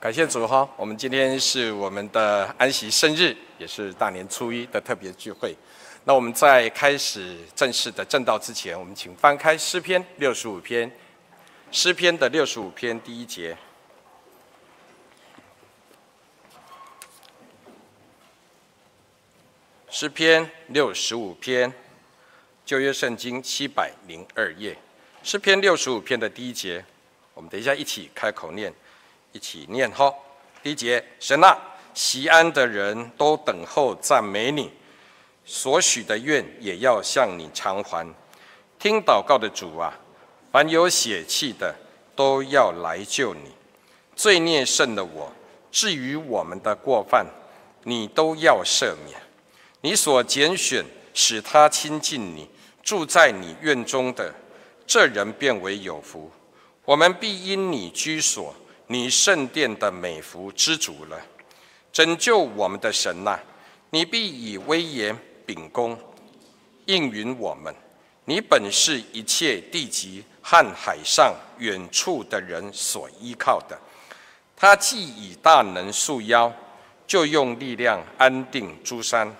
感谢主哈！我们今天是我们的安息生日，也是大年初一的特别聚会。那我们在开始正式的正道之前，我们请翻开诗篇六十五篇，诗篇的六十五篇第一节。诗篇六十五篇，旧约圣经七百零二页，诗篇六十五篇的第一节，我们等一下一起开口念。一起念哈，第一节，神啊，西安的人都等候赞美你，所许的愿也要向你偿还。听祷告的主啊，凡有血气的都要来救你。罪孽甚的我，至于我们的过犯，你都要赦免。你所拣选使他亲近你，住在你院中的这人便为有福。我们必因你居所。你圣殿的美福知足了，拯救我们的神呐、你必以威严秉公应允我们。你本是一切地极和海上远处的人所依靠的。他既以大能束腰，就用力量安定诸山，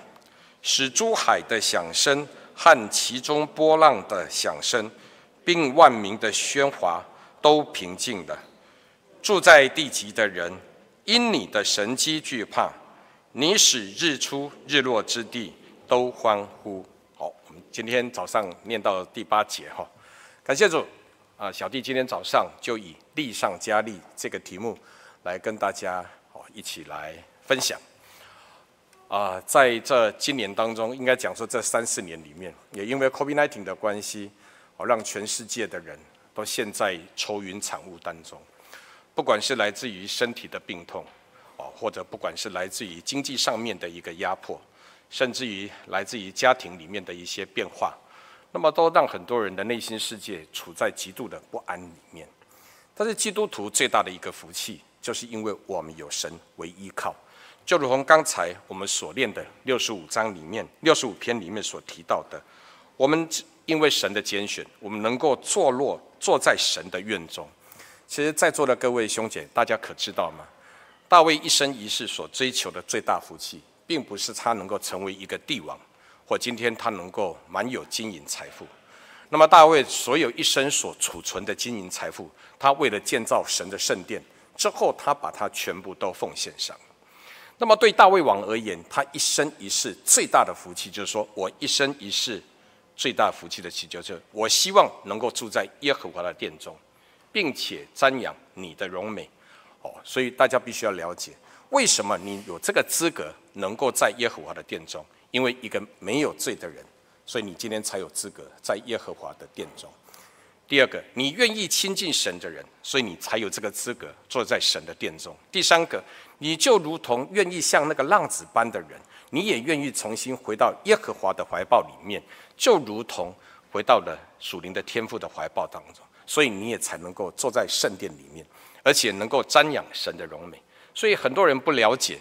使诸海的响声和其中波浪的响声，并万民的喧哗都平静了。住在地极的人，因你的神迹惧怕；你使日出日落之地都欢呼。好，我们今天早上念到第八节哈，感谢主啊！小弟今天早上就以“力上加力”这个题目来跟大家哦一起来分享啊。在这今年当中，应该讲说这三四年里面，也因为 COVID-19 的关系，哦，让全世界的人都陷在愁云惨雾当中。不管是来自于身体的病痛，哦，或者不管是来自于经济上面的一个压迫，甚至于来自于家庭里面的一些变化，那么都让很多人的内心世界处在极度的不安里面。但是基督徒最大的一个福气，就是因为我们有神为依靠，就如同刚才我们所念的六十五章里面、六十五篇里面所提到的，我们因为神的拣选，我们能够坐落坐在神的院中。其实，在座的各位兄姐，大家可知道吗？大卫一生一世所追求的最大福气，并不是他能够成为一个帝王，或今天他能够满有金银财富。那么，大卫所有一生所储存的金银财富，他为了建造神的圣殿，之后他把它全部都奉献上。那么，对大卫王而言，他一生一世最大的福气，就是说我一生一世最大福气的祈求，就是我希望能够住在耶和华的殿中。并且瞻仰你的荣美，哦，所以大家必须要了解，为什么你有这个资格能够在耶和华的殿中？因为一个没有罪的人，所以你今天才有资格在耶和华的殿中。第二个，你愿意亲近神的人，所以你才有这个资格坐在神的殿中。第三个，你就如同愿意像那个浪子般的人，你也愿意重新回到耶和华的怀抱里面，就如同回到了属灵的天父的怀抱当中。所以你也才能够坐在圣殿里面，而且能够瞻仰神的荣美。所以很多人不了解，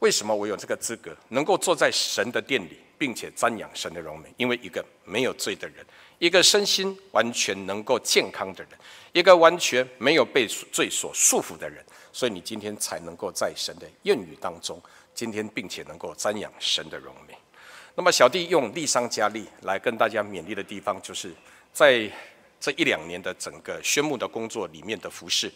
为什么我有这个资格能够坐在神的殿里，并且瞻仰神的荣美？因为一个没有罪的人，一个身心完全能够健康的人，一个完全没有被罪所束缚的人，所以你今天才能够在神的院宇当中，今天并且能够瞻仰神的荣美。那么小弟用力上加力来跟大家勉励的地方，就是在。这一两年的整个宣牧的工作里面的服事，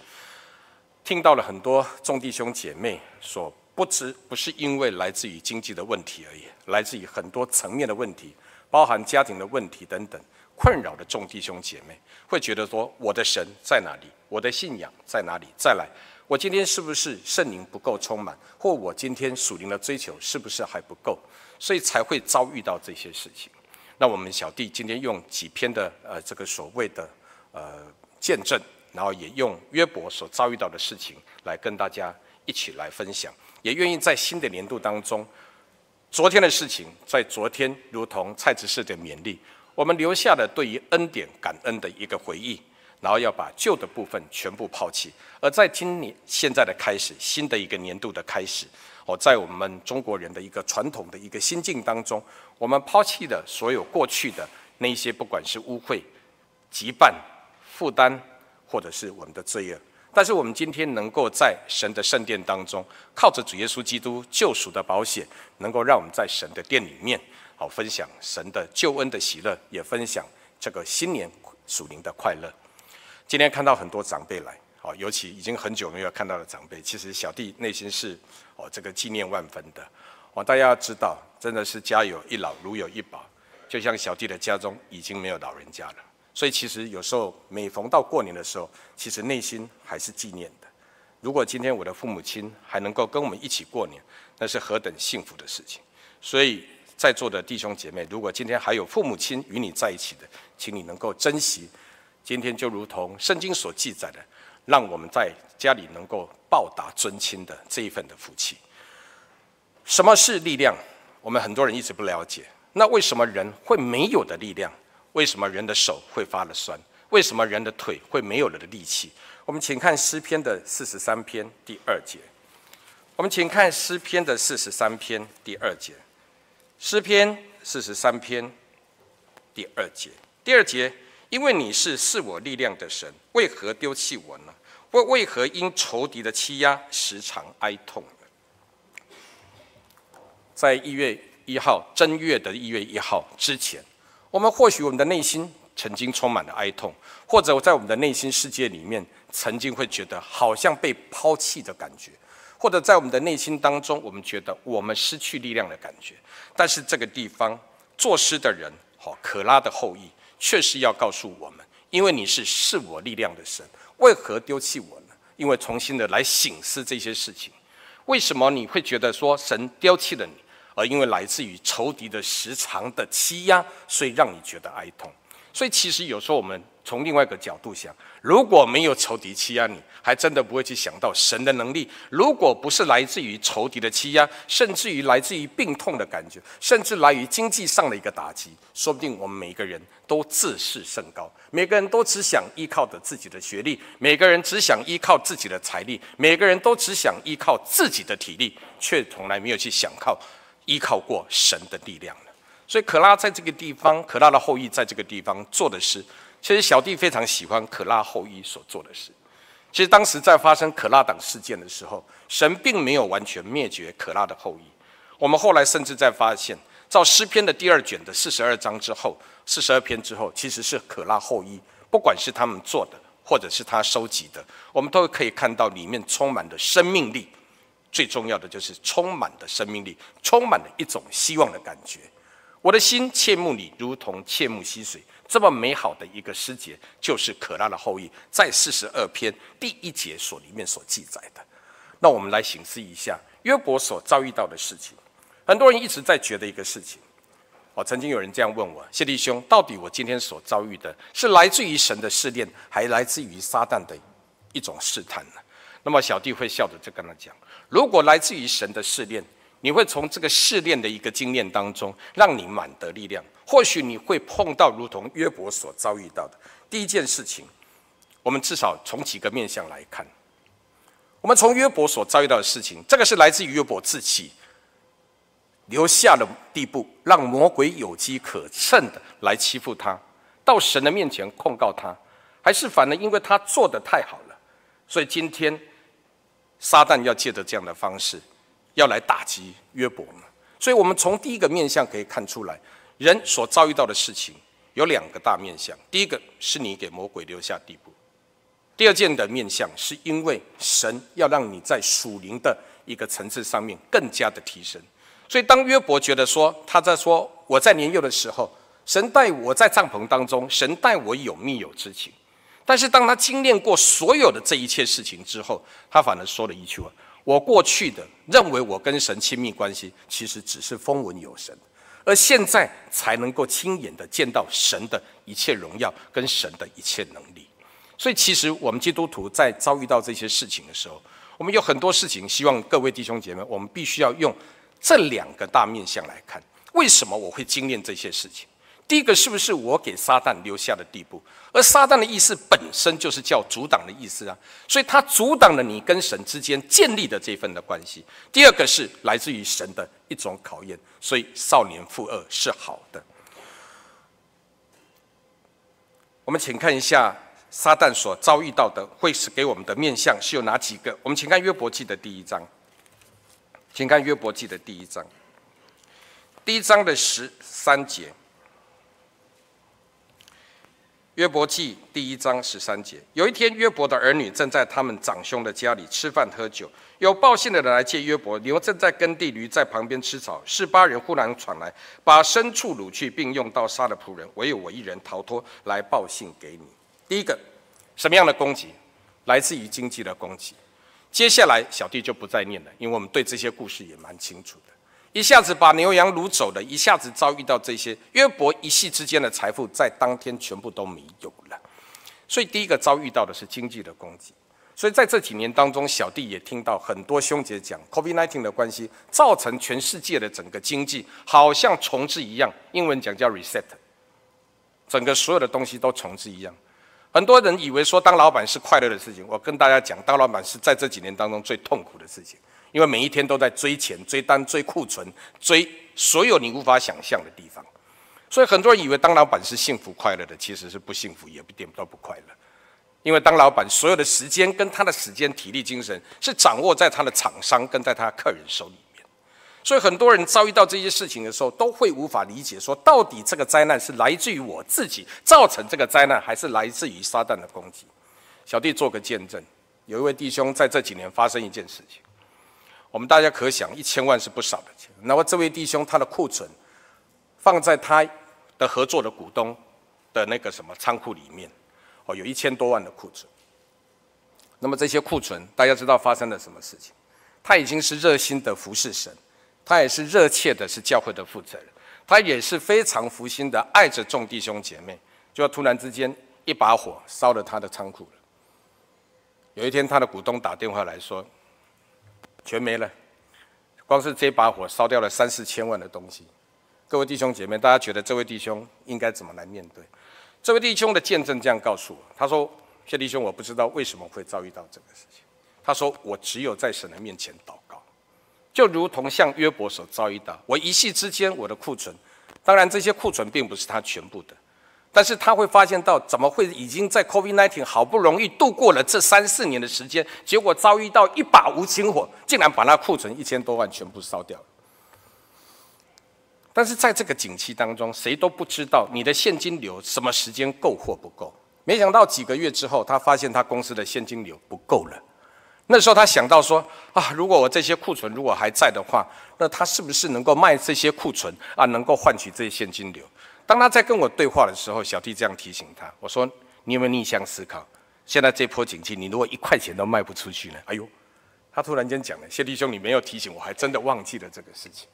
听到了很多众弟兄姐妹所不知，不是因为来自于经济的问题而已，来自于很多层面的问题，包含家庭的问题等等，困扰的众弟兄姐妹会觉得说：我的神在哪里？我的信仰在哪里？再来，我今天是不是圣灵不够充满？或我今天属灵的追求是不是还不够？所以才会遭遇到这些事情。那我们小弟今天用几篇的呃这个所谓的呃见证，然后也用约伯所遭遇到的事情来跟大家一起来分享，也愿意在新的年度当中，昨天的事情在昨天如同蔡执事的勉励，我们留下了对于恩典感恩的一个回忆，然后要把旧的部分全部抛弃，而在今年现在的开始，新的一个年度的开始。哦，在我们中国人的一个传统的一个心境当中，我们抛弃了所有过去的那些，不管是污秽、羁绊、负担，或者是我们的罪恶，但是我们今天能够在神的圣殿当中，靠着主耶稣基督救赎的保险，能够让我们在神的殿里面，好分享神的救恩的喜乐，也分享这个新年属灵的快乐。今天看到很多长辈来，哦，尤其已经很久没有看到的长辈，其实小弟内心是哦这个纪念万分的。哦，大家要知道，真的是家有一老如有一宝，就像小弟的家中已经没有老人家了。所以其实有时候每逢到过年的时候，其实内心还是纪念的。如果今天我的父母亲还能够跟我们一起过年，那是何等幸福的事情。所以在座的弟兄姐妹，如果今天还有父母亲与你在一起的，请你能够珍惜今天，就如同圣经所记载的，让我们在家里能够报答尊亲的这一份的福气。什么是力量？我们很多人一直不了解。那为什么人会没有的力量？为什么人的手会发了酸？为什么人的腿会没有了的力气？我们请看诗篇的四十三篇第二节。我们请看诗篇的四十三篇第二节。诗篇四十三篇第二节。第二节，因为你是赐我力量的神，为何丢弃我呢？为为何因仇敌的欺压时常哀痛呢？在一月一号正月的一月一号之前。我们或许我们的内心曾经充满了哀痛，或者在我们的内心世界里面，曾经会觉得好像被抛弃的感觉，或者在我们的内心当中，我们觉得我们失去力量的感觉。但是这个地方作诗的人，好，可拉的后裔，确实要告诉我们：因为你是赐我力量的神，为何丢弃我呢？因为重新的来醒思这些事情，为什么你会觉得说神丢弃了你？而因为来自于仇敌的时常的欺压，所以让你觉得哀痛。所以其实有时候我们从另外一个角度想，如果没有仇敌欺压你，还真的不会去想到神的能力。如果不是来自于仇敌的欺压，甚至于来自于病痛的感觉，甚至来于经济上的一个打击，说不定我们每个人都自视甚高，每个人都只想依靠着自己的学历，每个人只想依靠自己的财力，每个人都只想依靠自己的体力，却从来没有去想靠。依靠过神的力量了，所以可拉在这个地方，可拉的后裔在这个地方做的事，其实小弟非常喜欢可拉后裔所做的事。其实当时在发生可拉党事件的时候，神并没有完全灭绝可拉的后裔。我们后来甚至在发现，照诗篇的第二卷的四十二章之后，四十二篇之后，其实是可拉后裔，不管是他们做的，或者是他收集的，我们都可以看到里面充满的生命力。最重要的就是充满的生命力，充满了一种希望的感觉。我的心切慕你，如同切慕溪水。这么美好的一个诗节，就是可拉的后裔在四十二篇第一节所里面所记载的。那我们来省思一下约伯所遭遇到的事情。很多人一直在觉得一个事情。哦，曾经有人这样问我：谢弟兄，到底我今天所遭遇的是来自于神的试炼，还来自于撒旦的一种试探呢？那么小弟会笑着就跟他讲。如果来自于神的试炼，你会从这个试炼的一个经验当中，让你满得力量。或许你会碰到如同约伯所遭遇到的第一件事情。我们至少从几个面向来看，我们从约伯所遭遇到的事情，这个是来自于约伯自己留下的地步，让魔鬼有机可乘的来欺负他，到神的面前控告他，还是反而因为他做得太好了，所以今天。撒旦要借着这样的方式，要来打击约伯嘛。所以，我们从第一个面相可以看出来，人所遭遇到的事情有两个大面相。第一个是你给魔鬼留下地步；第二件的面相是因为神要让你在属灵的一个层次上面更加的提升。所以，当约伯觉得说他在说我在年幼的时候，神带我在帐篷当中，神带我有密友之情。但是当他经历过所有的这一切事情之后，他反而说了一句话：“我过去的认为我跟神亲密关系，其实只是风闻有神，而现在才能够亲眼的见到神的一切荣耀跟神的一切能力。”所以，其实我们基督徒在遭遇到这些事情的时候，我们有很多事情，希望各位弟兄姐妹，我们必须要用这两个大面向来看，为什么我会经验这些事情。第一个是不是我给撒旦留下的地步？而撒旦的意思本身就是叫阻挡的意思啊，所以他阻挡了你跟神之间建立的这份的关系。第二个是来自于神的一种考验，所以少年负二是好的。我们请看一下撒旦所遭遇到的会是给我们的面相是有哪几个？我们请看约伯记的第一章，请看约伯记的第一章，第一章的十三节。约伯记第一章十三节，有一天，约伯的儿女正在他们长兄的家里吃饭喝酒，有报信的人来见约伯，牛正在耕地，驴在旁边吃草。示巴人忽然闯来，把牲畜掳去，并用刀杀了仆人，唯有我一人逃脱，来报信给你。第一个，什么样的攻击？来自于经济的攻击。接下来，小弟就不再念了，因为我们对这些故事也蛮清楚的。一下子把牛羊掳走了，一下子遭遇到这些，约伯一夕之间的财富在当天全部都没有了。所以第一个遭遇到的是经济的攻击。所以在这几年当中，小弟也听到很多兄姐讲，COVID-19 的关系造成全世界的整个经济好像重置一样，英文讲叫 reset，整个所有的东西都重置一样。很多人以为说当老板是快乐的事情，我跟大家讲，当老板是在这几年当中最痛苦的事情。因为每一天都在追钱、追单、追库存、追所有你无法想象的地方，所以很多人以为当老板是幸福快乐的，其实是不幸福，也一点都不快乐。因为当老板，所有的时间跟他的时间、体力、精神是掌握在他的厂商跟在他的客人手里面，所以很多人遭遇到这些事情的时候，都会无法理解，说到底这个灾难是来自于我自己造成这个灾难，还是来自于撒旦的攻击？小弟做个见证，有一位弟兄在这几年发生一件事情。我们大家可想，一千万是不少的钱。那么这位弟兄他的库存放在他的合作的股东的那个什么仓库里面，哦，有一千多万的库存。那么这些库存，大家知道发生了什么事情？他已经是热心的服侍神，他也是热切的是教会的负责人，他也是非常福心的爱着众弟兄姐妹。就突然之间一把火烧了他的仓库了。有一天，他的股东打电话来说。全没了，光是这把火烧掉了三四千万的东西。各位弟兄姐妹，大家觉得这位弟兄应该怎么来面对？这位弟兄的见证这样告诉我：他说，谢弟兄，我不知道为什么会遭遇到这个事情。他说，我只有在神的面前祷告，就如同像约伯所遭遇到，我一夕之间我的库存，当然这些库存并不是他全部的。但是他会发现到，怎么会已经在 COVID-19 好不容易度过了这三四年的时间，结果遭遇到一把无情火，竟然把那库存一千多万全部烧掉。但是在这个景气当中，谁都不知道你的现金流什么时间够或不够。没想到几个月之后，他发现他公司的现金流不够了。那时候他想到说啊，如果我这些库存如果还在的话，那他是不是能够卖这些库存啊，能够换取这些现金流？当他在跟我对话的时候，小弟这样提醒他：“我说，你有没有逆向思考？现在这波景气，你如果一块钱都卖不出去呢？”哎呦，他突然间讲了：“谢弟兄，你没有提醒我，还真的忘记了这个事情。”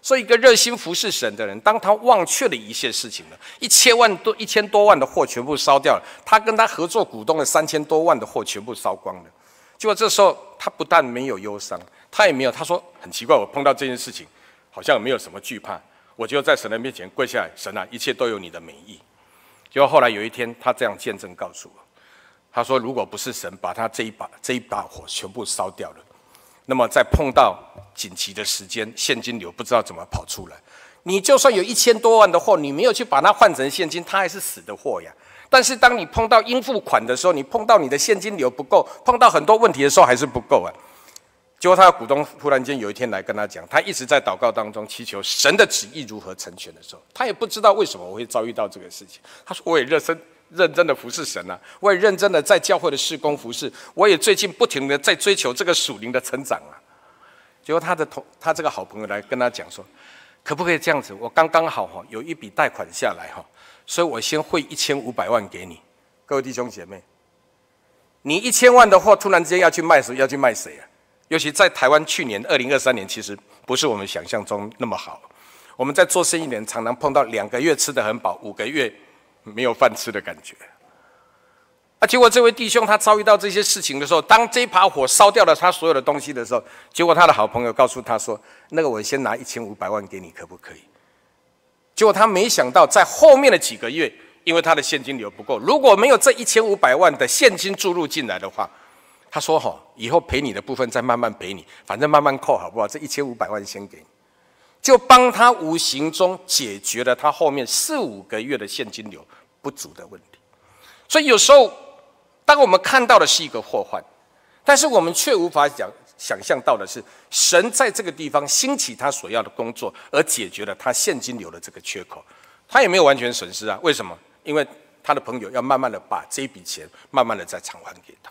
所以，一个热心服侍神的人，当他忘却了一些事情了，一千万多、一千多万的货全部烧掉了，他跟他合作股东的三千多万的货全部烧光了。结果这时候，他不但没有忧伤，他也没有，他说：“很奇怪，我碰到这件事情，好像没有什么惧怕。”我就在神的面前跪下来，神啊，一切都有你的美意。结果后来有一天，他这样见证告诉我，他说：“如果不是神把他这一把这一把火全部烧掉了，那么在碰到紧急的时间，现金流不知道怎么跑出来。你就算有一千多万的货，你没有去把它换成现金，它还是死的货呀。但是当你碰到应付款的时候，你碰到你的现金流不够，碰到很多问题的时候，还是不够啊。”结果他的股东突然间有一天来跟他讲，他一直在祷告当中祈求神的旨意如何成全的时候，他也不知道为什么我会遭遇到这个事情。他说：“我也热身认真的服侍神啊，我也认真的在教会的事工服侍，我也最近不停的在追求这个属灵的成长啊。”结果他的同他这个好朋友来跟他讲说：“可不可以这样子？我刚刚好哈有一笔贷款下来哈，所以我先汇一千五百万给你。各位弟兄姐妹，你一千万的货突然之间要去卖谁？要去卖谁啊？”尤其在台湾，去年二零二三年其实不是我们想象中那么好。我们在做生意的人常常碰到两个月吃得很饱，五个月没有饭吃的感觉。啊，结果这位弟兄他遭遇到这些事情的时候，当这把火烧掉了他所有的东西的时候，结果他的好朋友告诉他说：“那个我先拿一千五百万给你，可不可以？”结果他没想到，在后面的几个月，因为他的现金流不够，如果没有这一千五百万的现金注入进来的话，他说：“哈，以后赔你的部分再慢慢赔你，反正慢慢扣，好不好？这一千五百万先给你，就帮他无形中解决了他后面四五个月的现金流不足的问题。所以有时候，当我们看到的是一个祸患，但是我们却无法想想象到的是，神在这个地方兴起他所要的工作，而解决了他现金流的这个缺口。他也没有完全损失啊？为什么？因为他的朋友要慢慢的把这笔钱慢慢的再偿还给他。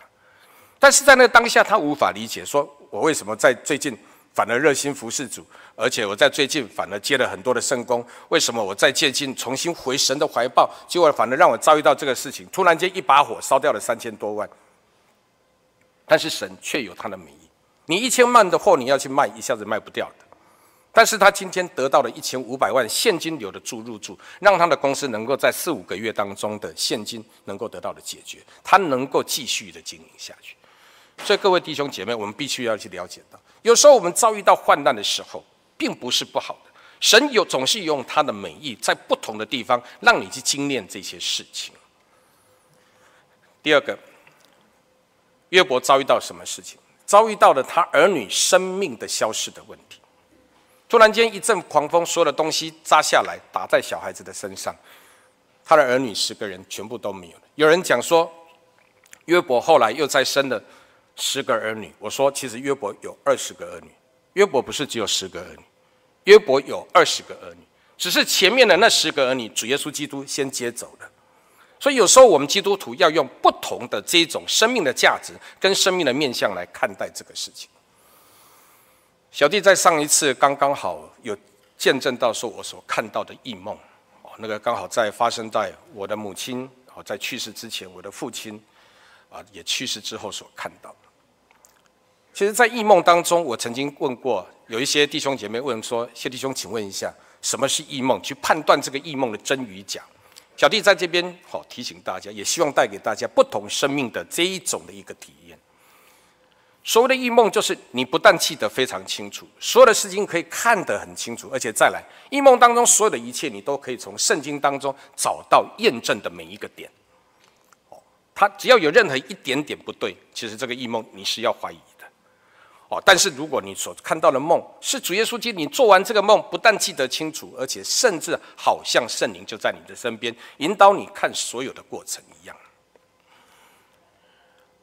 但是在那当下，他无法理解，说我为什么在最近反而热心服侍主，而且我在最近反而接了很多的圣工，为什么我在最近重新回神的怀抱，结果反而让我遭遇到这个事情，突然间一把火烧掉了三千多万。但是神却有他的美意，你一千万的货你要去卖，一下子卖不掉的。但是他今天得到了一千五百万现金流的注入住，让他的公司能够在四五个月当中的现金能够得到的解决，他能够继续的经营下去。所以各位弟兄姐妹，我们必须要去了解到，有时候我们遭遇到患难的时候，并不是不好的。神有总是用他的美意，在不同的地方让你去经验这些事情。第二个，约伯遭遇到什么事情？遭遇到了他儿女生命的消失的问题。突然间一阵狂风，所有的东西砸下来，打在小孩子的身上，他的儿女十个人全部都没有了。有人讲说，约伯后来又再生了。十个儿女，我说其实约伯有二十个儿女，约伯不是只有十个儿女，约伯有二十个儿女，只是前面的那十个儿女，主耶稣基督先接走了。所以有时候我们基督徒要用不同的这种生命的价值跟生命的面向来看待这个事情。小弟在上一次刚刚好有见证到说我所看到的异梦，哦，那个刚好在发生在我的母亲哦在去世之前，我的父亲啊也去世之后所看到。其实，在异梦当中，我曾经问过有一些弟兄姐妹问说：“谢弟兄，请问一下，什么是异梦？去判断这个异梦的真与假。”小弟在这边好提醒大家，也希望带给大家不同生命的这一种的一个体验。所谓的异梦，就是你不但记得非常清楚，所有的事情可以看得很清楚，而且再来，异梦当中所有的一切，你都可以从圣经当中找到验证的每一个点。哦，他只要有任何一点点不对，其实这个异梦你是要怀疑。哦，但是如果你所看到的梦是主耶稣基督，你做完这个梦，不但记得清楚，而且甚至好像圣灵就在你的身边，引导你看所有的过程一样。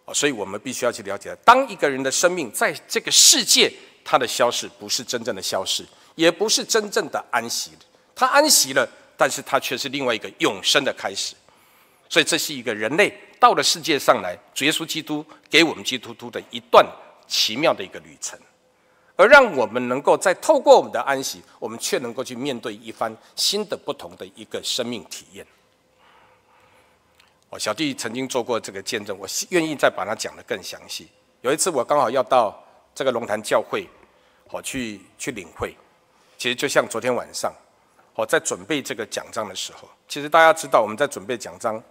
哦，所以我们必须要去了解，当一个人的生命在这个世界，他的消失不是真正的消失，也不是真正的安息。他安息了，但是他却是另外一个永生的开始。所以这是一个人类到了世界上来，主耶稣基督给我们基督徒的一段。奇妙的一个旅程，而让我们能够在透过我们的安息，我们却能够去面对一番新的、不同的一个生命体验。我小弟曾经做过这个见证，我愿意再把它讲得更详细。有一次我刚好要到这个龙潭教会，我去去领会。其实就像昨天晚上我在准备这个讲章的时候，其实大家知道我们在准备讲章，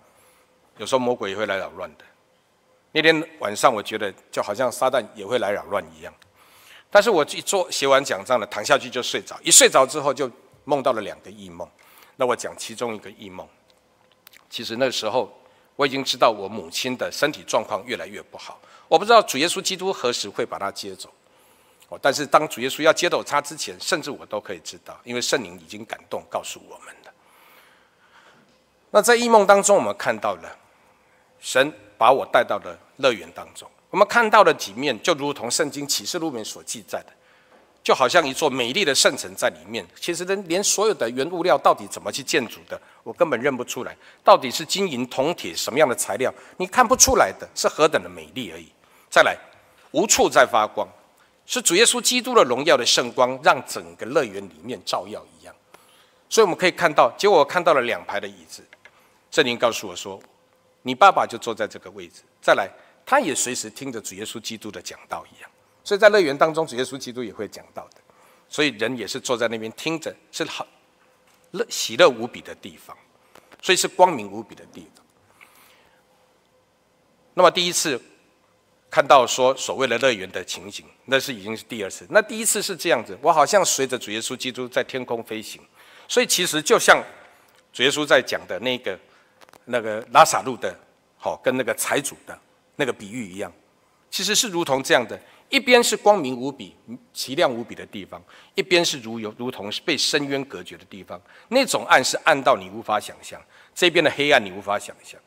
有时候魔鬼也会来扰乱的。那天晚上，我觉得就好像撒旦也会来扰乱一样。但是我一做写完讲章了，躺下去就睡着。一睡着之后，就梦到了两个异梦。那我讲其中一个异梦。其实那时候我已经知道我母亲的身体状况越来越不好。我不知道主耶稣基督何时会把她接走。哦，但是当主耶稣要接走她之前，甚至我都可以知道，因为圣灵已经感动告诉我们了。那在异梦当中，我们看到了神。把我带到了乐园当中，我们看到了几面，就如同圣经启示录里面所记载的，就好像一座美丽的圣城在里面。其实连连所有的原物料到底怎么去建筑的，我根本认不出来。到底是金银铜铁什么样的材料，你看不出来的，是何等的美丽而已。再来，无处在发光，是主耶稣基督的荣耀的圣光，让整个乐园里面照耀一样。所以我们可以看到，结果我看到了两排的椅子。圣灵告诉我说。你爸爸就坐在这个位置，再来，他也随时听着主耶稣基督的讲道一样，所以在乐园当中，主耶稣基督也会讲道的，所以人也是坐在那边听着，是好乐喜乐无比的地方，所以是光明无比的地方。那么第一次看到说所谓的乐园的情形，那是已经是第二次。那第一次是这样子，我好像随着主耶稣基督在天空飞行，所以其实就像主耶稣在讲的那个。那个拉撒路的，好，跟那个财主的那个比喻一样，其实是如同这样的，一边是光明无比、奇亮无比的地方，一边是如有如同是被深渊隔绝的地方。那种暗是暗到你无法想象，这边的黑暗你无法想象。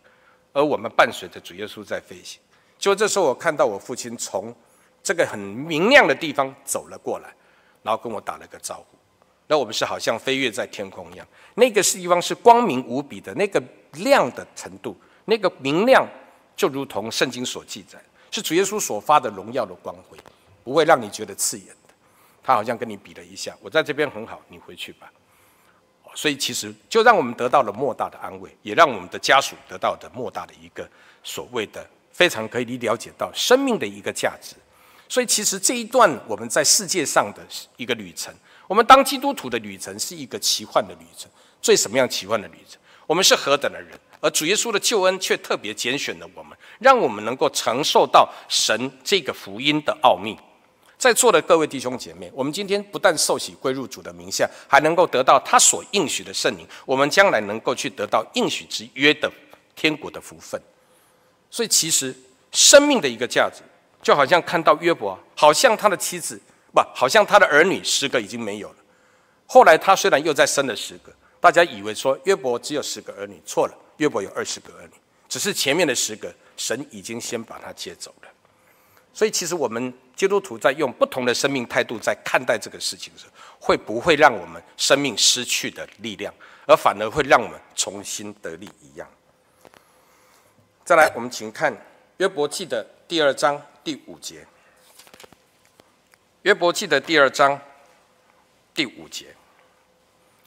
而我们伴随着主耶稣在飞行。就这时候，我看到我父亲从这个很明亮的地方走了过来，然后跟我打了个招呼。那我们是好像飞跃在天空一样，那个地方是光明无比的，那个亮的程度，那个明亮，就如同圣经所记载，是主耶稣所发的荣耀的光辉，不会让你觉得刺眼的。他好像跟你比了一下，我在这边很好，你回去吧。所以其实就让我们得到了莫大的安慰，也让我们的家属得到的莫大的一个所谓的非常可以了解到生命的一个价值。所以其实这一段我们在世界上的一个旅程。我们当基督徒的旅程是一个奇幻的旅程，最什么样奇幻的旅程？我们是何等的人，而主耶稣的救恩却特别拣选了我们，让我们能够承受到神这个福音的奥秘。在座的各位弟兄姐妹，我们今天不但受洗归入主的名下，还能够得到他所应许的圣灵，我们将来能够去得到应许之约的天国的福分。所以，其实生命的一个价值，就好像看到约伯，好像他的妻子。不，好像他的儿女十个已经没有了。后来他虽然又再生了十个，大家以为说约伯只有十个儿女，错了，约伯有二十个儿女，只是前面的十个神已经先把他接走了。所以其实我们基督徒在用不同的生命态度在看待这个事情的时候，会不会让我们生命失去的力量，而反而会让我们重新得力一样？再来，我们请看约伯记的第二章第五节。约伯记的第二章第五节，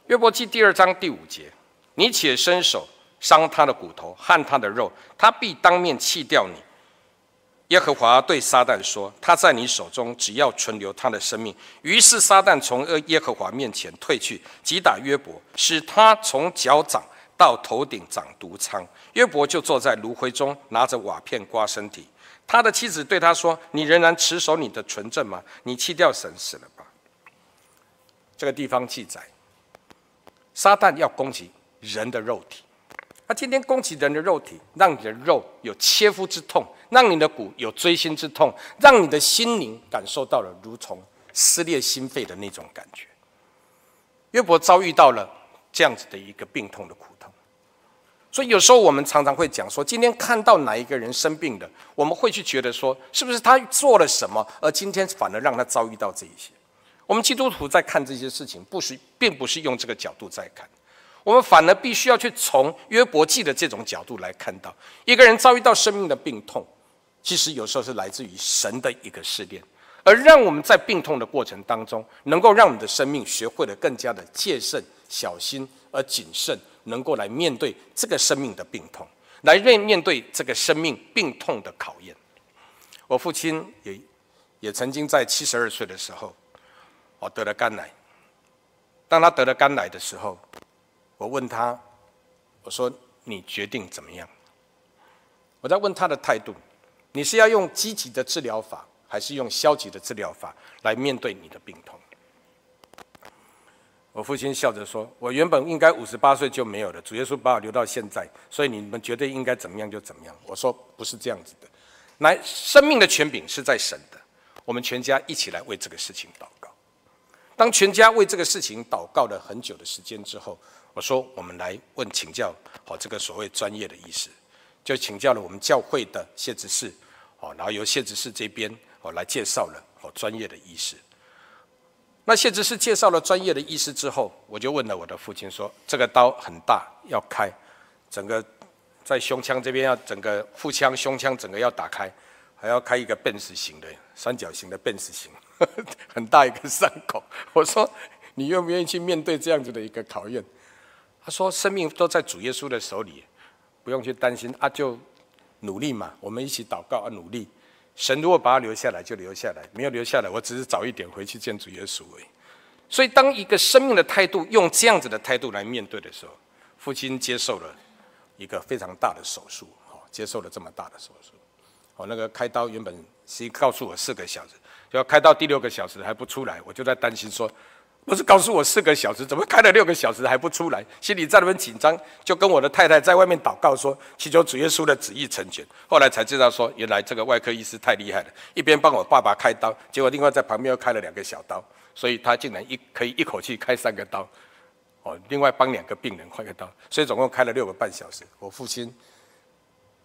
约伯记第二章第五节，你且伸手伤他的骨头，撼他的肉，他必当面弃掉你。耶和华对撒旦说：“他在你手中，只要存留他的生命。”于是撒旦从耶和华面前退去，击打约伯，使他从脚掌到头顶长毒疮。约伯就坐在炉灰中，拿着瓦片刮身体。他的妻子对他说：“你仍然持守你的纯正吗？你弃掉神死了吧？”这个地方记载，撒旦要攻击人的肉体，他天天攻击人的肉体，让你的肉有切肤之痛，让你的骨有锥心之痛，让你的心灵感受到了如同撕裂心肺的那种感觉。约伯遭遇到了这样子的一个病痛的苦痛。所以有时候我们常常会讲说，今天看到哪一个人生病的，我们会去觉得说，是不是他做了什么，而今天反而让他遭遇到这一些？我们基督徒在看这些事情，不是并不是用这个角度在看，我们反而必须要去从约伯记的这种角度来看到，一个人遭遇到生命的病痛，其实有时候是来自于神的一个试炼，而让我们在病痛的过程当中，能够让我们的生命学会了更加的戒慎、小心而谨慎。能够来面对这个生命的病痛，来面面对这个生命病痛的考验。我父亲也也曾经在七十二岁的时候，哦得了肝癌。当他得了肝癌的时候，我问他，我说你决定怎么样？我在问他的态度，你是要用积极的治疗法，还是用消极的治疗法来面对你的病痛？我父亲笑着说：“我原本应该五十八岁就没有了，主耶稣把我留到现在，所以你们绝对应该怎么样就怎么样。”我说：“不是这样子的，来，生命的权柄是在神的，我们全家一起来为这个事情祷。当全家为这个事情祷告了很久的时间之后，我说：我们来问请教，好，这个所谓专业的医师，就请教了我们教会的谢执事，好，然后由谢执事这边哦来介绍了好专业的医师。”那谢执事介绍了专业的医师之后，我就问了我的父亲说：“这个刀很大，要开，整个在胸腔这边要整个腹腔、胸腔整个要打开，还要开一个 Benz 型的三角形的 Benz 型，很大一个伤口。”我说：“你愿不愿意去面对这样子的一个考验？”他说：“生命都在主耶稣的手里，不用去担心啊，就努力嘛，我们一起祷告啊，努力。”神如果把他留下来，就留下来；没有留下来，我只是早一点回去见主耶稣而已。所以，当一个生命的态度用这样子的态度来面对的时候，父亲接受了一个非常大的手术，哦，接受了这么大的手术，哦，那个开刀原本是告诉我四个小时，就要开到第六个小时还不出来，我就在担心说。不是告诉我四个小时，怎么开了六个小时还不出来？心里在那边紧张，就跟我的太太在外面祷告说：“祈求主耶稣的旨意成全。”后来才知道说，原来这个外科医师太厉害了，一边帮我爸爸开刀，结果另外在旁边又开了两个小刀，所以他竟然一可以一口气开三个刀，哦，另外帮两个病人开个刀，所以总共开了六个半小时。我父亲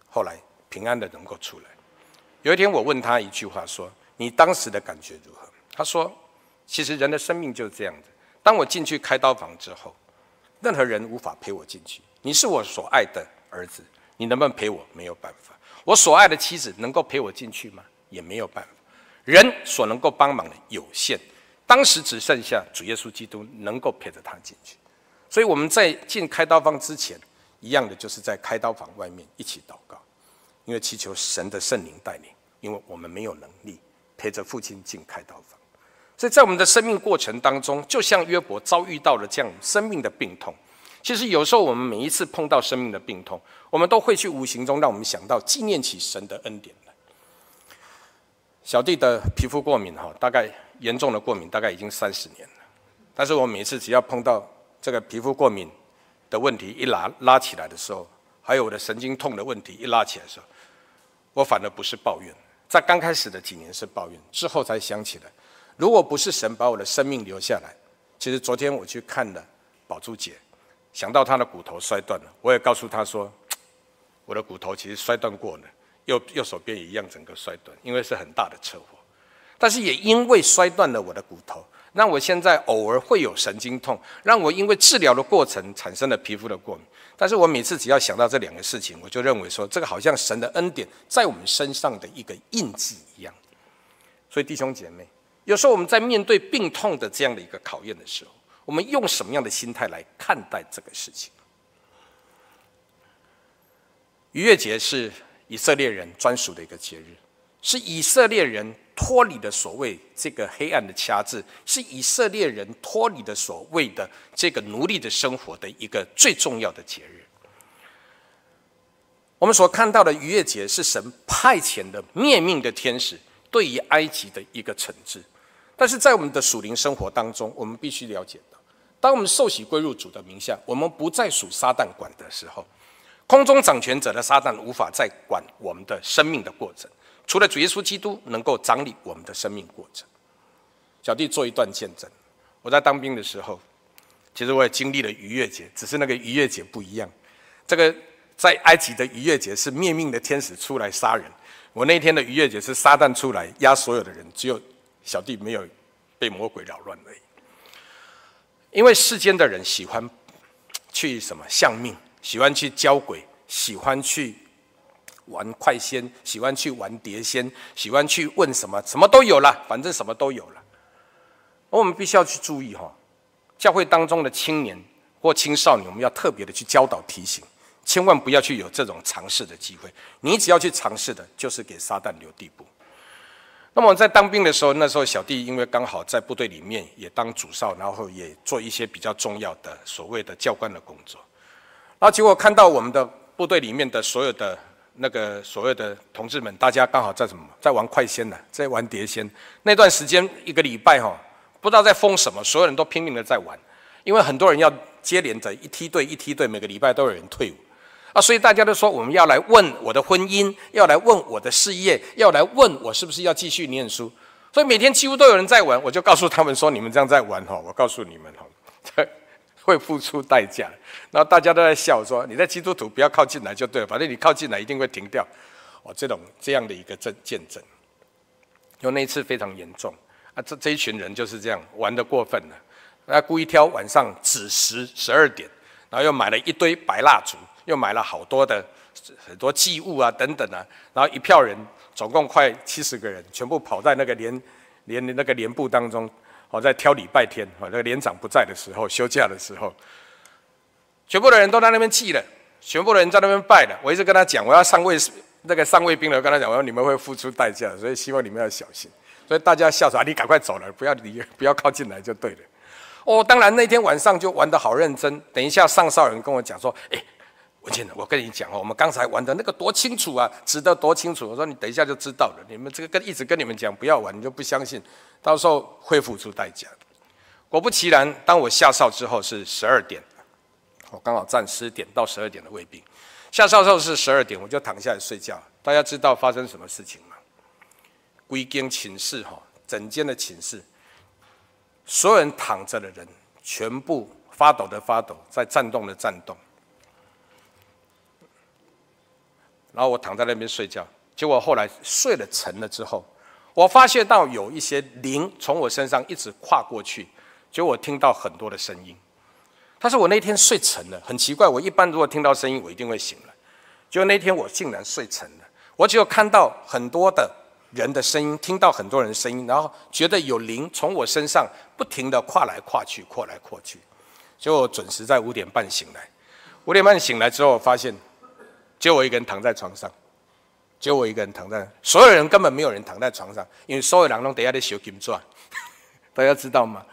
后来平安的能够出来。有一天我问他一句话说：“你当时的感觉如何？”他说：“其实人的生命就是这样子。当我进去开刀房之后，任何人无法陪我进去。你是我所爱的儿子，你能不能陪我？没有办法。我所爱的妻子能够陪我进去吗？也没有办法。人所能够帮忙的有限。当时只剩下主耶稣基督能够陪着他进去。所以我们在进开刀房之前，一样的就是在开刀房外面一起祷告。”因为祈求神的圣灵带领，因为我们没有能力陪着父亲进开刀房，所以在我们的生命过程当中，就像约伯遭遇到了这样生命的病痛。其实有时候我们每一次碰到生命的病痛，我们都会去无形中让我们想到纪念起神的恩典来。小弟的皮肤过敏哈，大概严重的过敏大概已经三十年了，但是我每次只要碰到这个皮肤过敏的问题一拉拉起来的时候，还有我的神经痛的问题一拉起来的时候，我反而不是抱怨，在刚开始的几年是抱怨，之后才想起来，如果不是神把我的生命留下来，其实昨天我去看了宝珠姐，想到她的骨头摔断了，我也告诉她说，我的骨头其实摔断过了，右右手边也一样整个摔断，因为是很大的车祸，但是也因为摔断了我的骨头，让我现在偶尔会有神经痛，让我因为治疗的过程产生了皮肤的过敏。但是我每次只要想到这两个事情，我就认为说，这个好像神的恩典在我们身上的一个印记一样。所以弟兄姐妹，有时候我们在面对病痛的这样的一个考验的时候，我们用什么样的心态来看待这个事情？逾越节是以色列人专属的一个节日，是以色列人脱离的所谓这个黑暗的掐制，是以色列人脱离的所谓的这个奴隶的生活的一个最重要的节日。我们所看到的逾越节是神派遣的灭命的天使对于埃及的一个惩治，但是在我们的属灵生活当中，我们必须了解到，当我们受洗归入主的名下，我们不再属撒旦管的时候，空中掌权者的撒旦无法再管我们的生命的过程。除了主耶稣基督能够掌理我们的生命过程，小弟做一段见证。我在当兵的时候，其实我也经历了逾越节，只是那个逾越节不一样。这个在埃及的逾越节是灭命的天使出来杀人，我那天的逾越节是撒旦出来压所有的人，只有小弟没有被魔鬼扰乱而已。因为世间的人喜欢去什么向命，喜欢去交鬼，喜欢去。玩快仙，喜欢去玩碟仙，喜欢去问什么，什么都有了，反正什么都有了。而我们必须要去注意哈，教会当中的青年或青少年，我们要特别的去教导提醒，千万不要去有这种尝试的机会。你只要去尝试的，就是给撒旦留地步。那么在当兵的时候，那时候小弟因为刚好在部队里面也当主哨，然后也做一些比较重要的所谓的教官的工作，然后结果看到我们的部队里面的所有的。那个所谓的同志们，大家刚好在什么，在玩快仙呢，在玩碟仙。那段时间一个礼拜哈，不知道在疯什么，所有人都拼命的在玩，因为很多人要接连着一梯队一梯队，每个礼拜都有人退伍啊，所以大家都说我们要来问我的婚姻，要来问我的事业，要来问我是不是要继续念书。所以每天几乎都有人在玩，我就告诉他们说：你们这样在玩哈，我告诉你们哈。会付出代价，然后大家都在笑说：“你在基督徒不要靠近来就对了，反正你靠近来一定会停掉。”哦，这种这样的一个证见证，因为那一次非常严重啊，这这一群人就是这样玩得过分了，他故意挑晚上子时十二点，然后又买了一堆白蜡烛，又买了好多的很多祭物啊等等啊，然后一票人总共快七十个人，全部跑在那个连连那个连部当中。我在挑礼拜天，我那个连长不在的时候，休假的时候，全部的人都在那边祭了，全部的人在那边拜了。我一直跟他讲，我要上卫那个上卫兵了，跟他讲，我说你们会付出代价，所以希望你们要小心。所以大家笑说啊，你赶快走了，不要离，不要靠近来就对了。哦，当然那天晚上就玩得好认真。等一下上哨人跟我讲说，哎。文健，我跟你讲哦，我们刚才玩的那个多清楚啊，指得多清楚。我说你等一下就知道了。你们这个跟一直跟你们讲不要玩，你就不相信，到时候会付出代价。果不其然，当我下哨之后是十二点，我刚好站十点到十二点的卫兵。下哨之后是十二点，我就躺下来睡觉。大家知道发生什么事情吗？归间寝室哈，整间的寝室，所有人躺着的人全部发抖的发抖，在颤动的颤动。然后我躺在那边睡觉，结果后来睡了沉了之后，我发现到有一些灵从我身上一直跨过去，结果我听到很多的声音。他说我那天睡沉了，很奇怪，我一般如果听到声音，我一定会醒来，结果那天我竟然睡沉了，我只有看到很多的人的声音，听到很多人的声音，然后觉得有灵从我身上不停地跨来跨去，跨来跨去，结果我准时在五点半醒来。五点半醒来之后，发现就我一个人躺在床上，就我一个人躺在，所有人根本没有人躺在床上，因为所有人都等下在修金砖，大家知道吗？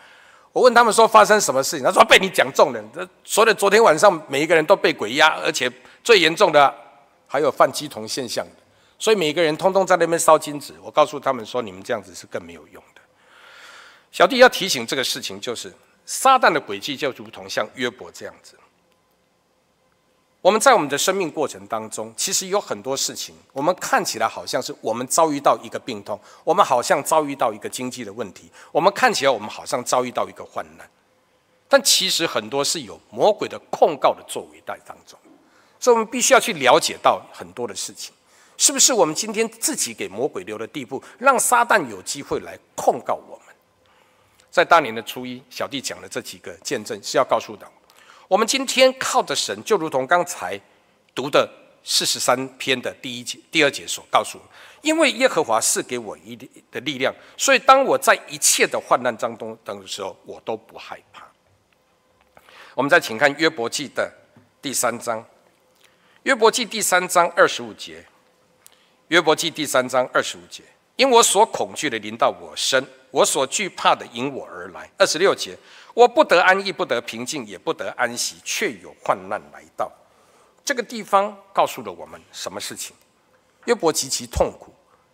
我问他们说发生什么事情，他说被你讲中了，这所有的昨天晚上每一个人都被鬼压，而且最严重的还有犯乩童现象，所以每个人通通在那边烧金纸。我告诉他们说，你们这样子是更没有用的。小弟要提醒这个事情，就是撒旦的诡计就如同像约伯这样子。我们在我们的生命过程当中，其实有很多事情，我们看起来好像是我们遭遇到一个病痛，我们好像遭遇到一个经济的问题，我们看起来我们好像遭遇到一个患难，但其实很多是有魔鬼的控告的作为在当中，所以我们必须要去了解到很多的事情，是不是我们今天自己给魔鬼留的地步，让撒旦有机会来控告我们？在大年的初一，小弟讲的这几个见证是要告诉的。我们今天靠着神，就如同刚才读的四十三篇的第一节、第二节所告诉我，因为耶和华赐给我一的力量，所以当我在一切的患难当中等的时候，我都不害怕。我们再请看约伯记的第三章，约伯记第三章二十五节，约伯记第三章二十五节，因我所恐惧的临到我身，我所惧怕的迎我而来。二十六节。我不得安逸，不得平静，也不得安息，却有患难来到。这个地方告诉了我们什么事情？约伯极其痛苦，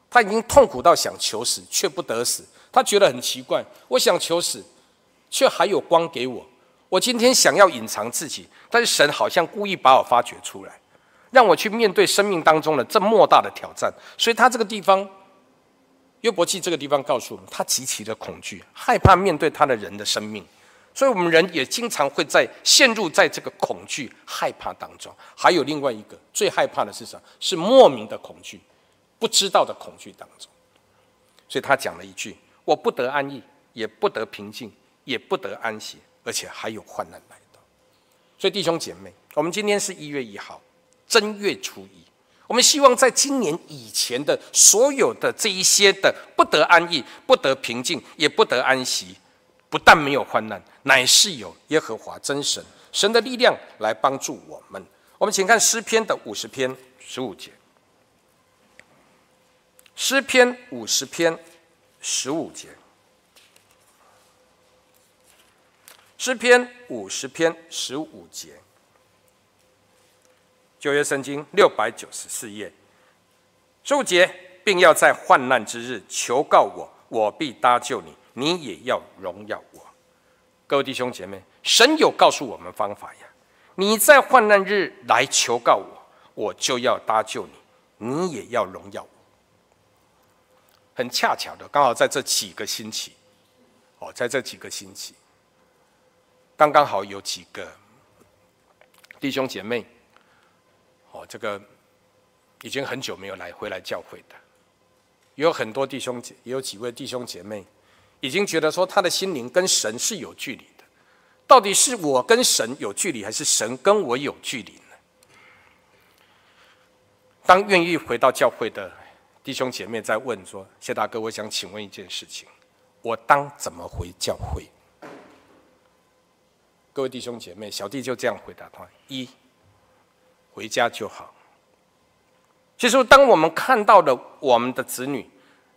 他已经痛苦到想求死，却不得死。他觉得很奇怪，我想求死，却还有光给我。我今天想要隐藏自己，但是神好像故意把我发掘出来，让我去面对生命当中的这莫大的挑战。所以他这个地方。约伯记这个地方告诉我们，他极其的恐惧，害怕面对他的人的生命。所以，我们人也经常会在陷入在这个恐惧、害怕当中。还有另外一个最害怕的是什么？是莫名的恐惧，不知道的恐惧当中。所以他讲了一句：“我不得安逸，也不得平静，也不得安息，而且还有患难来到。”所以弟兄姐妹，我们今天是一月一号，正月初一。我们希望在今年以前的所有的这一些的不得安逸、不得平静、也不得安息。不但没有患难，乃是有耶和华真神神的力量来帮助我们。我们请看诗篇的五十篇十五节。诗篇五十篇十五节。诗篇五十篇十五节。旧约圣经六百九十四页。十五节，并要在患难之日求告我，我必搭救你。你也要荣耀我，各位弟兄姐妹，神有告诉我们方法呀。你在患难日来求告我，我就要搭救你，你也要荣耀我。很恰巧的，刚好在这几个星期，哦，在这几个星期，刚刚好有几个弟兄姐妹，哦，这个已经很久没有来回来教会的，有很多弟兄姐，也有几位弟兄姐妹。已经觉得说他的心灵跟神是有距离的，到底是我跟神有距离，还是神跟我有距离呢？当愿意回到教会的弟兄姐妹在问说：“谢大哥，我想请问一件事情，我当怎么回教会？”各位弟兄姐妹，小弟就这样回答他：一，回家就好。其实，当我们看到了我们的子女，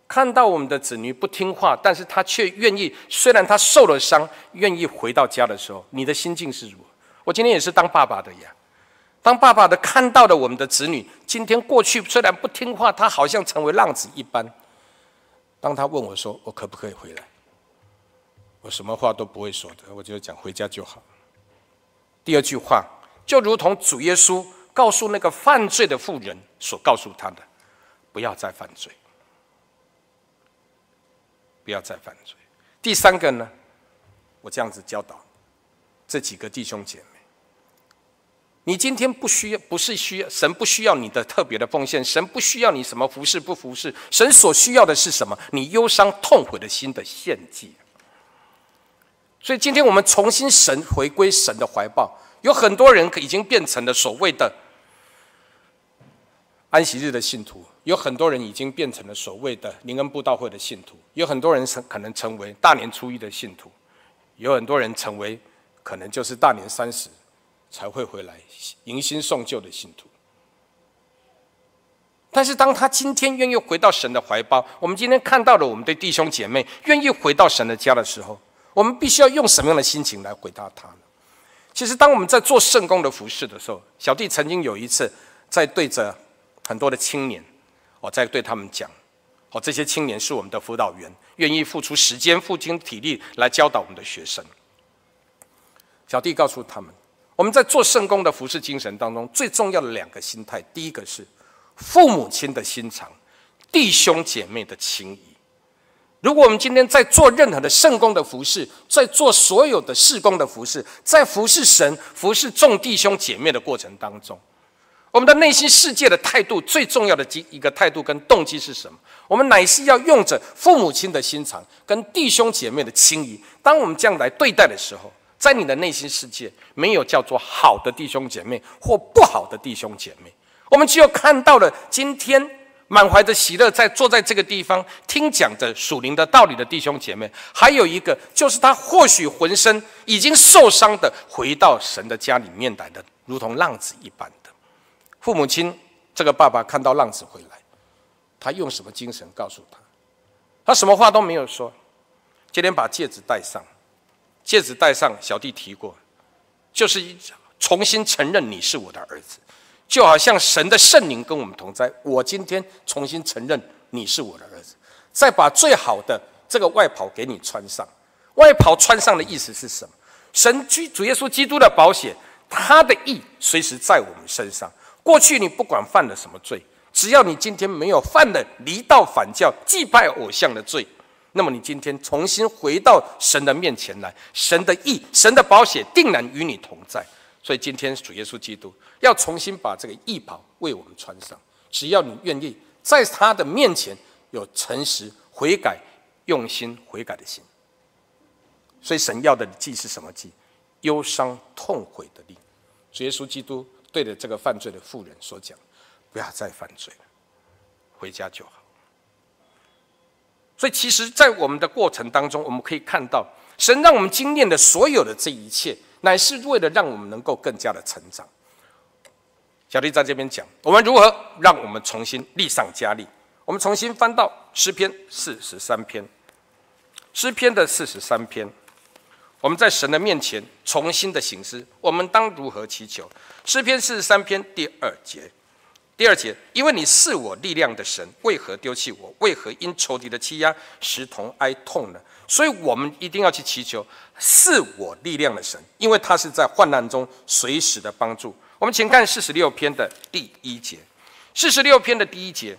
看到我们的子女不听话，但是他却愿意，虽然他受了伤，愿意回到家的时候，你的心境是如何？我今天也是当爸爸的呀，当爸爸的看到了我们的子女，今天过去虽然不听话，他好像成为浪子一般。当他问我说：“我可不可以回来？”我什么话都不会说的，我就讲回家就好。第二句话，就如同主耶稣告诉那个犯罪的妇人所告诉他的：“不要再犯罪。”不要再犯罪。第三个呢，我这样子教导这几个弟兄姐妹：你今天不需要，不是需要神不需要你的特别的奉献，神不需要你什么服侍不服侍，神所需要的是什么？你忧伤痛悔的心的献祭。所以今天我们重新神回归神的怀抱，有很多人已经变成了所谓的安息日的信徒，有很多人已经变成了所谓的灵恩布道会的信徒，有很多人成可能成为大年初一的信徒，有很多人成为可能就是大年三十。才会回来迎新送旧的信徒。但是，当他今天愿意回到神的怀抱，我们今天看到了我们的弟兄姐妹愿意回到神的家的时候，我们必须要用什么样的心情来回答他呢？其实，当我们在做圣工的服事的时候，小弟曾经有一次在对着很多的青年，我在对他们讲：哦，这些青年是我们的辅导员，愿意付出时间、付出体力来教导我们的学生。小弟告诉他们。我们在做圣工的服饰精神当中，最重要的两个心态，第一个是父母亲的心肠，弟兄姐妹的情谊。如果我们今天在做任何的圣工的服饰，在做所有的事工的服饰，在服侍神、服侍众弟兄姐妹的过程当中，我们的内心世界的态度，最重要的一个态度跟动机是什么？我们乃是要用着父母亲的心肠跟弟兄姐妹的情谊。当我们这样来对待的时候，在你的内心世界，没有叫做好的弟兄姐妹或不好的弟兄姐妹。我们只有看到了今天满怀着喜乐在坐在这个地方听讲着属灵的道理的弟兄姐妹，还有一个就是他或许浑身已经受伤的回到神的家里面来的，如同浪子一般的父母亲。这个爸爸看到浪子回来，他用什么精神告诉他？他什么话都没有说，今天把戒指戴上。戒指戴上，小弟提过，就是重新承认你是我的儿子，就好像神的圣灵跟我们同在。我今天重新承认你是我的儿子，再把最好的这个外袍给你穿上。外袍穿上的意思是什么？神居主耶稣基督的保险，他的意随时在我们身上。过去你不管犯了什么罪，只要你今天没有犯了离道反教、祭拜偶像的罪。那么你今天重新回到神的面前来，神的义、神的宝血定然与你同在。所以今天主耶稣基督要重新把这个义袍为我们穿上，只要你愿意在他的面前有诚实悔改、用心悔改的心。所以神要的祭是什么祭？忧伤痛悔的灵。主耶稣基督对着这个犯罪的妇人所讲：不要再犯罪了，回家就好。所以，其实，在我们的过程当中，我们可以看到，神让我们经验的所有的这一切，乃是为了让我们能够更加的成长。小弟在这边讲，我们如何让我们重新立上加力？我们重新翻到诗篇四十三篇，诗篇的四十三篇，我们在神的面前重新的省思，我们当如何祈求？诗篇四十三篇第二节。第二节，因为你是我力量的神，为何丢弃我？为何因仇敌的欺压，时同哀痛呢？所以，我们一定要去祈求是我力量的神，因为他是在患难中随时的帮助。我们请看四十六篇的第一节，四十六篇的第一节，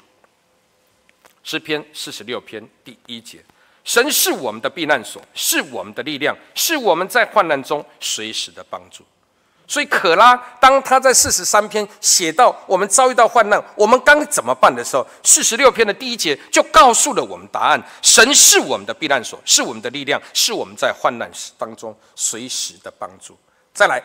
诗篇四十六篇第一节，神是我们的避难所，是我们的力量，是我们在患难中随时的帮助。所以，可拉当他在四十三篇写到我们遭遇到患难，我们该怎么办的时候，四十六篇的第一节就告诉了我们答案：神是我们的避难所，是我们的力量，是我们在患难当中随时的帮助。再来，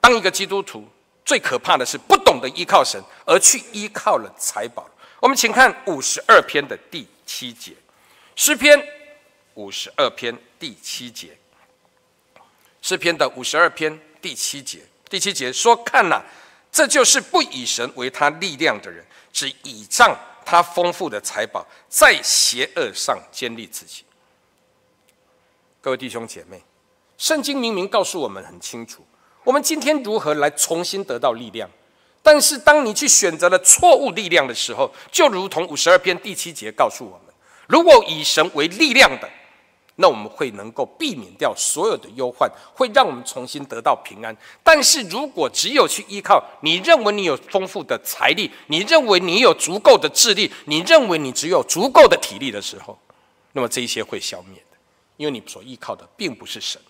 当一个基督徒最可怕的是不懂得依靠神，而去依靠了财宝。我们请看五十二篇的第七节，诗篇五十二篇第七节，诗篇的五十二篇。第七节，第七节说：“看哪，这就是不以神为他力量的人，只倚仗他丰富的财宝，在邪恶上坚立自己。”各位弟兄姐妹，圣经明明告诉我们很清楚，我们今天如何来重新得到力量。但是，当你去选择了错误力量的时候，就如同五十二篇第七节告诉我们：如果以神为力量的，那我们会能够避免掉所有的忧患，会让我们重新得到平安。但是如果只有去依靠你认为你有丰富的财力，你认为你有足够的智力，你认为你只有足够的体力的时候，那么这一些会消灭的，因为你所依靠的并不是神。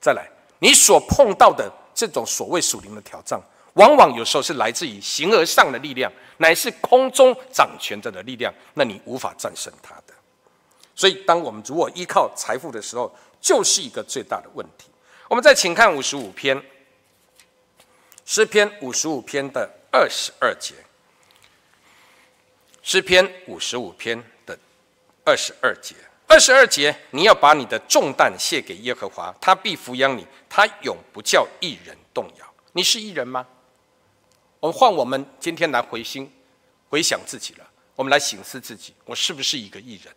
再来，你所碰到的这种所谓属灵的挑战，往往有时候是来自于形而上的力量，乃是空中掌权者的力量，那你无法战胜他的。所以，当我们如果依靠财富的时候，就是一个最大的问题。我们再请看五十五篇，诗篇五十五篇的二十二节。诗篇五十五篇的二十二节，二十二节，你要把你的重担卸给耶和华，他必抚养你，他永不叫一人动摇。你是义人吗？我们换我们今天来回心回想自己了，我们来省思自己，我是不是一个义人？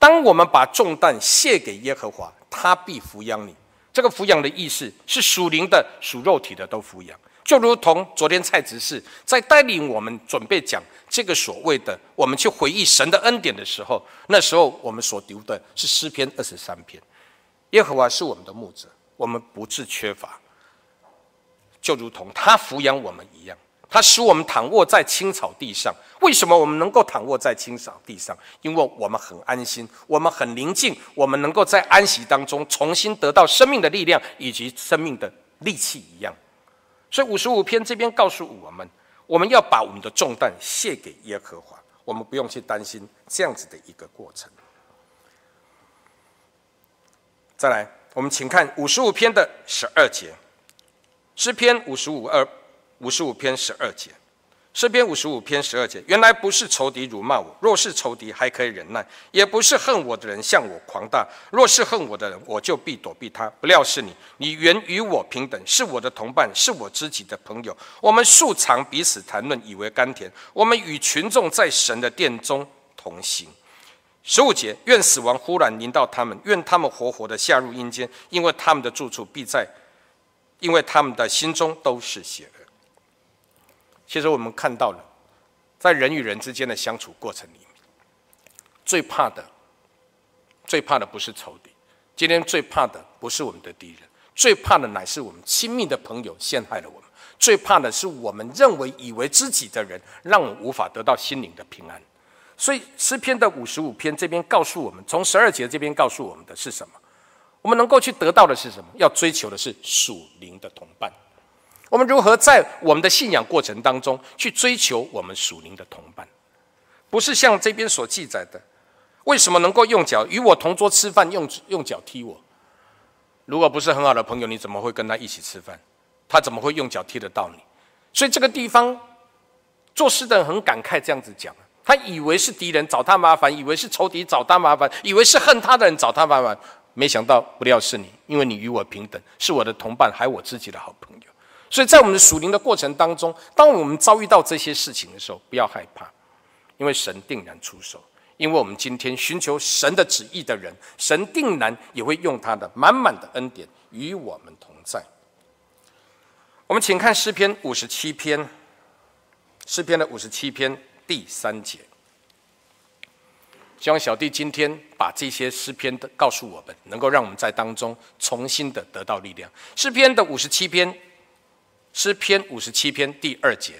当我们把重担卸给耶和华，他必抚养你。这个抚养的意思是属灵的、属肉体的都抚养。就如同昨天蔡执事在带领我们准备讲这个所谓的我们去回忆神的恩典的时候，那时候我们所读的是诗篇二十三篇。耶和华是我们的牧者，我们不致缺乏。就如同他抚养我们一样，它使我们躺卧在青草地上。为什么我们能够躺卧在青草地上？因为我们很安心，我们很宁静，我们能够在安息当中重新得到生命的力量以及生命的力气一样。所以五十五篇这边告诉我们，我们要把我们的重担卸给耶和华，我们不用去担心这样子的一个过程。再来，我们请看五十五篇的十二节，诗篇五十五二五十五篇十二节。诗篇五十五篇十二节，原来不是仇敌辱骂我，若是仇敌还可以忍耐；也不是恨我的人向我狂大，若是恨我的人，我就必躲避他。不料是你，你原与我平等，是我的同伴，是我知己的朋友。我们素常彼此谈论，以为甘甜。我们与群众在神的殿中同行。十五节，愿死亡忽然临到他们，愿他们活活的下入阴间，因为他们的住处必在，因为他们的心中都是邪恶。其实我们看到了，在人与人之间的相处过程里面，最怕的、最怕的不是仇敌，今天最怕的不是我们的敌人，最怕的乃是我们亲密的朋友陷害了我们，最怕的是我们认为以为知己的人，让我们无法得到心灵的平安。所以诗篇的五十五篇这边告诉我们，从十二节这边告诉我们的是什么？我们能够去得到的是什么？要追求的是属灵的同伴。我们如何在我们的信仰过程当中去追求我们属灵的同伴？不是像这边所记载的，为什么能够用脚与我同桌吃饭，用用脚踢我？如果不是很好的朋友，你怎么会跟他一起吃饭？他怎么会用脚踢得到你？所以这个地方做事的人很感慨，这样子讲，他以为是敌人找他麻烦，以为是仇敌找他麻烦，以为是恨他的人找他麻烦，没想到不料是你，因为你与我平等，是我的同伴，还我自己的好朋友。所以在我们的属灵的过程当中，当我们遭遇到这些事情的时候，不要害怕，因为神定然出手。因为我们今天寻求神的旨意的人，神定然也会用他的满满的恩典与我们同在。我们请看诗篇五十七篇，诗篇的五十七篇第三节。希望小弟今天把这些诗篇的告诉我们，能够让我们在当中重新的得到力量。诗篇的五十七篇。诗篇五十七篇第二节，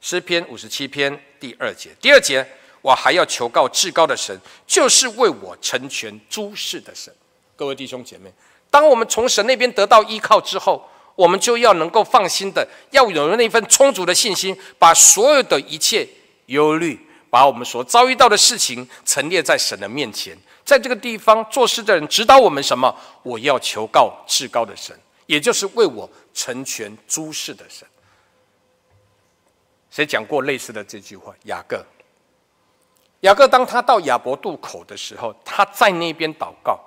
诗篇五十七篇第二节，第二节，我还要求告至高的神，就是为我成全诸事的神。各位弟兄姐妹，当我们从神那边得到依靠之后，我们就要能够放心的，要有那份充足的信心，把所有的一切忧虑，把我们所遭遇到的事情陈列在神的面前。在这个地方做事的人指导我们什么？我要求告至高的神。也就是为我成全诸事的神。谁讲过类似的这句话？雅各。雅各当他到雅伯渡口的时候，他在那边祷告，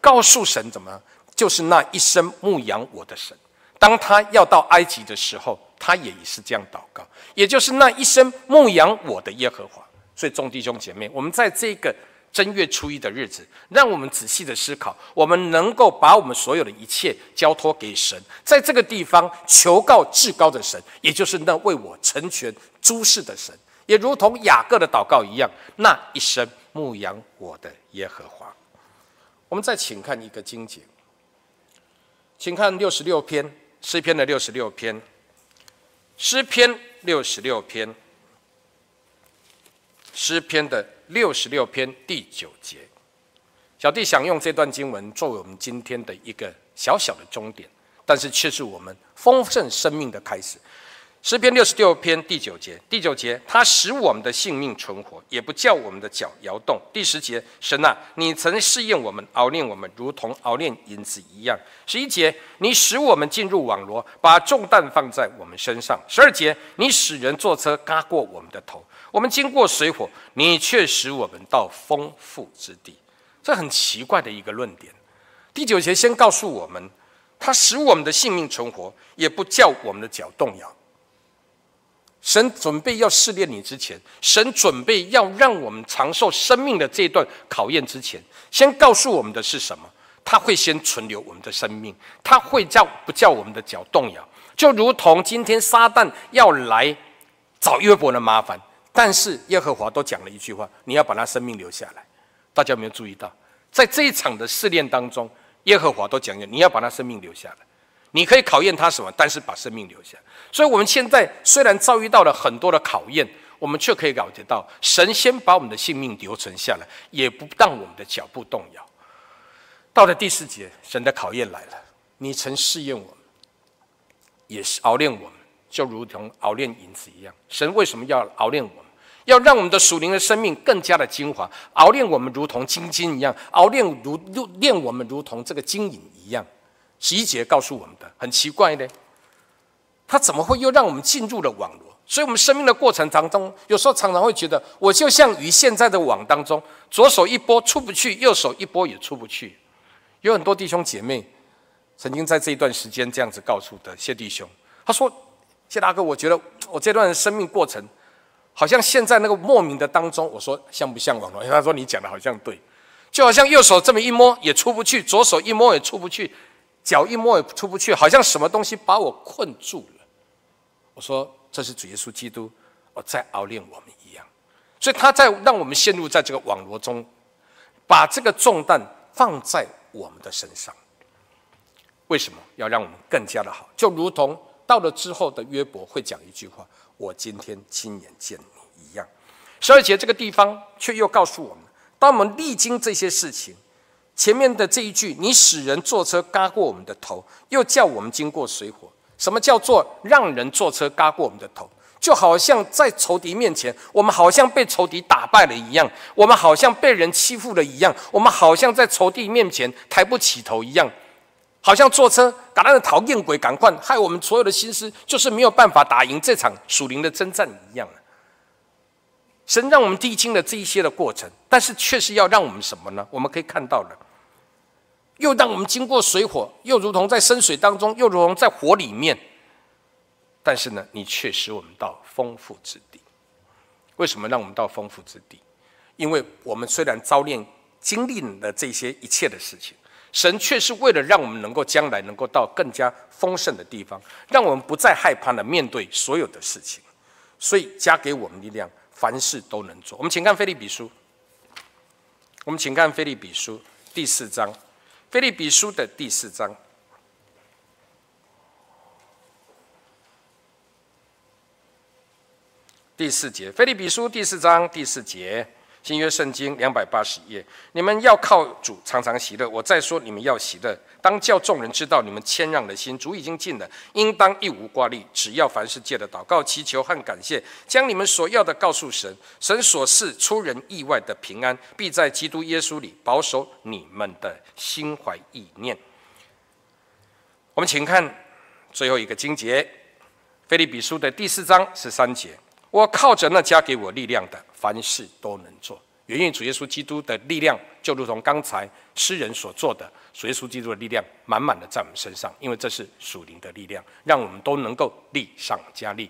告诉神怎么？就是那一生牧养我的神。当他要到埃及的时候，他也是这样祷告，也就是那一生牧养我的耶和华。所以众弟兄姐妹，我们在这个。正月初一的日子，让我们仔细的思考，我们能够把我们所有的一切交托给神，在这个地方求告至高的神，也就是那为我成全诸事的神，也如同雅各的祷告一样，那一生牧养我的耶和华。我们再请看一个经节，请看六十六篇诗篇的六十六篇，诗篇六十六篇，诗篇的。六十六篇第九节，小弟想用这段经文作为我们今天的一个小小的终点。但是却是我们丰盛生命的开始。诗篇六十六篇第九节，第九节，他使我们的性命存活，也不叫我们的脚摇动。第十节，神啊，你曾试验我们，熬炼我们，如同熬炼银子一样。十一节，你使我们进入网罗，把重担放在我们身上。十二节，你使人坐车轧过我们的头，我们经过水火，你却使我们到丰富之地。这很奇怪的一个论点。第九节先告诉我们，他使我们的性命存活，也不叫我们的脚动摇。神准备要试炼你之前，神准备要让我们长寿生命的这段考验之前，先告诉我们的是什么？他会先存留我们的生命，他会叫不叫我们的脚动摇？就如同今天撒旦要来找约伯的麻烦，但是耶和华都讲了一句话：你要把他生命留下来。大家有没有注意到，在这一场的试炼当中，耶和华都讲了，你要把他生命留下来。你可以考验他什么，但是把生命留下。所以，我们现在虽然遭遇到了很多的考验，我们却可以了解到，神先把我们的性命留存下来，也不让我们的脚步动摇。到了第四节，神的考验来了。你曾试验我们，也是熬炼我们，就如同熬炼银子一样。神为什么要熬炼我们？要让我们的属灵的生命更加的精华，熬炼我们如同金金一样，熬炼如如炼我们如同这个金银一样。十一节告诉我们的很奇怪呢，他怎么会又让我们进入了网罗？所以，我们生命的过程当中，有时候常常会觉得，我就像鱼现在的网当中，左手一拨出不去，右手一拨也出不去。有很多弟兄姐妹曾经在这一段时间这样子告诉的谢弟兄，他说：“谢大哥，我觉得 我这段生命过程，好像陷在那个莫名的当中。”我说：“像不像网罗？”他说：“你讲的好像对，就好像右手这么一摸也出不去，左手一摸也出不去。”脚一摸也出不去，好像什么东西把我困住了。我说，这是主耶稣基督哦，在熬炼我们一样，所以他在让我们陷入在这个网罗中，把这个重担放在我们的身上。为什么要让我们更加的好？就如同到了之后的约伯会讲一句话：“我今天亲眼见你一样。”十二节这个地方却又告诉我们，当我们历经这些事情。前面的这一句，你使人坐车轧过我们的头，又叫我们经过水火。什么叫做让人坐车轧过我们的头？就好像在仇敌面前，我们好像被仇敌打败了一样，我们好像被人欺负了一样，我们好像在仇敌面前抬不起头一样，好像坐车赶那个讨厌鬼，赶快害我们所有的心思，就是没有办法打赢这场属灵的征战一样。神让我们历经了这一些的过程，但是却是要让我们什么呢？我们可以看到了。又让我们经过水火，又如同在深水当中，又如同在火里面。但是呢，你却使我们到丰富之地。为什么让我们到丰富之地？因为我们虽然遭炼、经历了这些一切的事情，神却是为了让我们能够将来能够到更加丰盛的地方，让我们不再害怕的面对所有的事情，所以加给我们力量，凡事都能做。我们请看腓立比书，我们请看腓立比书第四章。腓立比书的第四章第四节，腓立比书第四章第四节。新约圣经两百八十页，你们要靠主常常喜乐。我再说，你们要喜乐，当叫众人知道你们谦让的心。主已经尽了，应当一无挂虑，只要凡事借着祷告、祈求和感谢，将你们所要的告诉神。神所赐出人意外的平安，必在基督耶稣里保守你们的心怀意念。我们请看最后一个经节，腓利比书的第四章十三节。我靠着那加给我力量的，凡事都能做。源于主耶稣基督的力量，就如同刚才诗人所做的，主耶稣基督的力量满满的在我们身上，因为这是属灵的力量，让我们都能够力上加力，